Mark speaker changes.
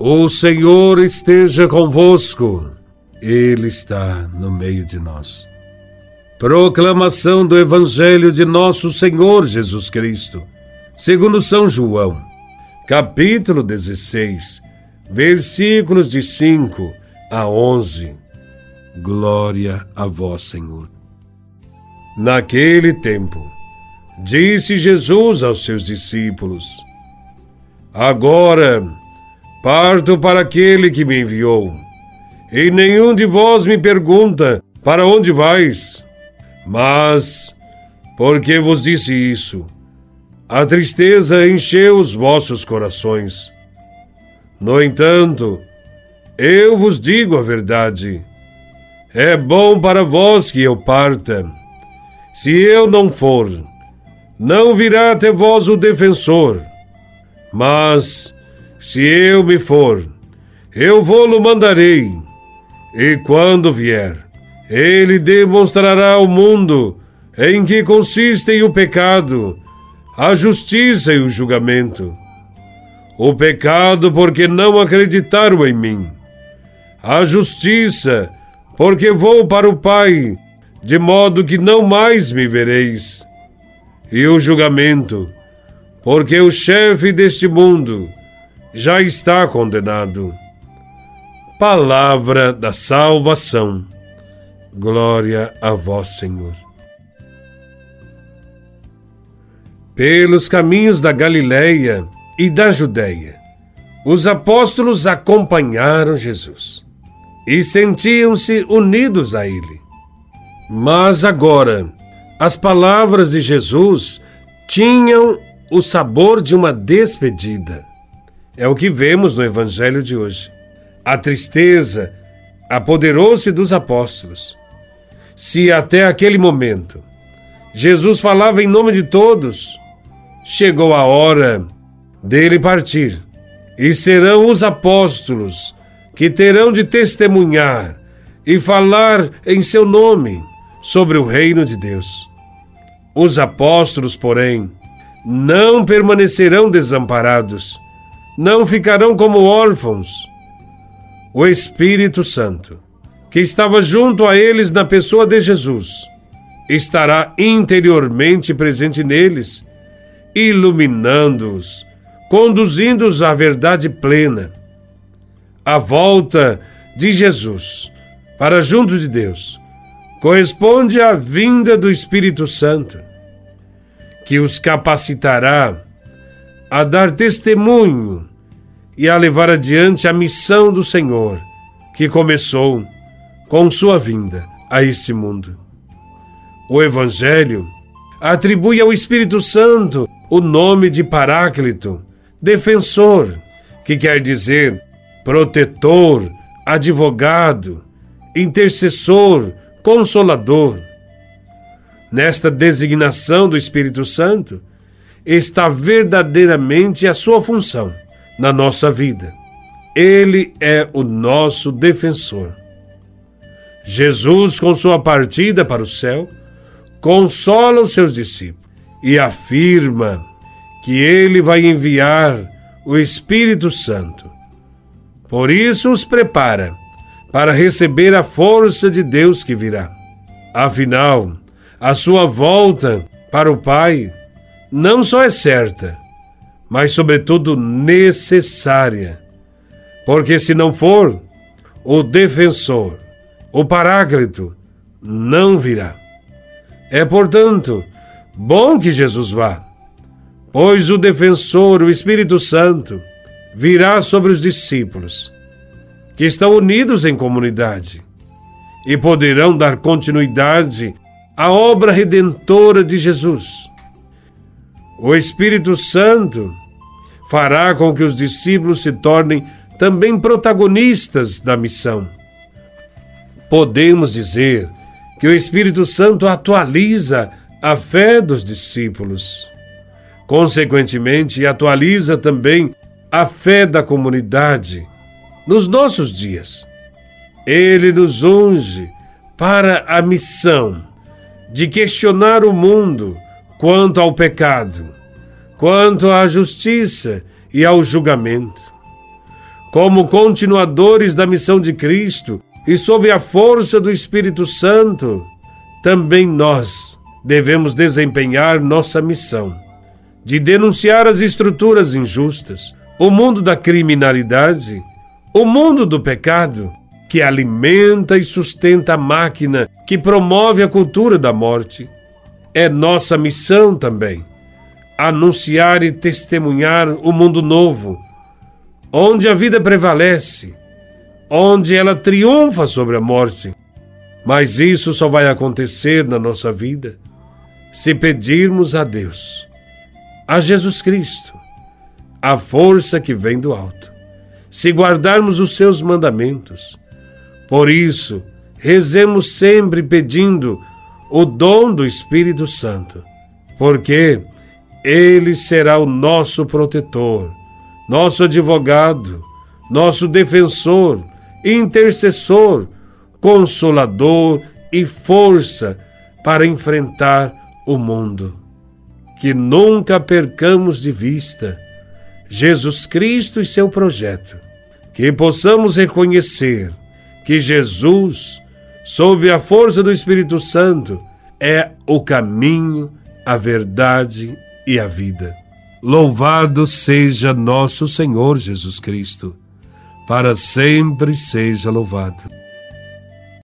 Speaker 1: O Senhor esteja convosco, Ele está no meio de nós. Proclamação do Evangelho de Nosso Senhor Jesus Cristo, segundo São João, capítulo 16, versículos de 5 a 11. Glória a Vós, Senhor. Naquele tempo, disse Jesus aos seus discípulos: Agora Parto para aquele que me enviou. E nenhum de vós me pergunta: Para onde vais? Mas, porque vos disse isso, a tristeza encheu os vossos corações. No entanto, eu vos digo a verdade. É bom para vós que eu parta. Se eu não for, não virá até vós o defensor. Mas, se eu me for, eu vou-lo mandarei. E quando vier, ele demonstrará ao mundo em que consistem o pecado, a justiça e o julgamento. O pecado, porque não acreditaram em mim. A justiça, porque vou para o Pai, de modo que não mais me vereis. E o julgamento, porque o chefe deste mundo, já está condenado. Palavra da salvação. Glória a vós, Senhor. Pelos caminhos da Galileia e da Judéia, os apóstolos acompanharam Jesus e sentiam-se unidos a ele. Mas agora, as palavras de Jesus tinham o sabor de uma despedida. É o que vemos no Evangelho de hoje. A tristeza apoderou-se dos apóstolos. Se até aquele momento Jesus falava em nome de todos, chegou a hora dele partir. E serão os apóstolos que terão de testemunhar e falar em seu nome sobre o reino de Deus. Os apóstolos, porém, não permanecerão desamparados não ficarão como órfãos. O Espírito Santo, que estava junto a eles na pessoa de Jesus, estará interiormente presente neles, iluminando-os, conduzindo-os à verdade plena. A volta de Jesus para junto de Deus corresponde à vinda do Espírito Santo, que os capacitará a dar testemunho e a levar adiante a missão do Senhor, que começou com sua vinda a este mundo. O Evangelho atribui ao Espírito Santo o nome de Paráclito, defensor, que quer dizer protetor, advogado, intercessor, consolador. Nesta designação do Espírito Santo está verdadeiramente a sua função na nossa vida. Ele é o nosso defensor. Jesus, com sua partida para o céu, consola os seus discípulos e afirma que ele vai enviar o Espírito Santo. Por isso os prepara para receber a força de Deus que virá. Afinal, a sua volta para o Pai não só é certa, mas, sobretudo, necessária. Porque se não for, o defensor, o paráclito, não virá. É, portanto, bom que Jesus vá, pois o defensor, o Espírito Santo, virá sobre os discípulos, que estão unidos em comunidade, e poderão dar continuidade à obra redentora de Jesus o Espírito Santo fará com que os discípulos se tornem também protagonistas da missão. Podemos dizer que o Espírito Santo atualiza a fé dos discípulos. Consequentemente, atualiza também a fé da comunidade nos nossos dias. Ele nos unge para a missão de questionar o mundo quanto ao pecado, quanto à justiça e ao julgamento. como continuadores da missão de Cristo e sob a força do Espírito Santo, também nós devemos desempenhar nossa missão de denunciar as estruturas injustas, o mundo da criminalidade, o mundo do pecado, que alimenta e sustenta a máquina que promove a cultura da morte. É nossa missão também anunciar e testemunhar o mundo novo, onde a vida prevalece, onde ela triunfa sobre a morte. Mas isso só vai acontecer na nossa vida se pedirmos a Deus, a Jesus Cristo, a força que vem do alto, se guardarmos os seus mandamentos. Por isso, rezemos sempre pedindo o dom do Espírito Santo, porque ele será o nosso protetor, nosso advogado, nosso defensor, intercessor, consolador e força para enfrentar o mundo. Que nunca percamos de vista Jesus Cristo e seu projeto. Que possamos reconhecer que Jesus, sob a força do Espírito Santo, é o caminho, a verdade e a vida. Louvado seja nosso Senhor Jesus Cristo, para sempre seja louvado.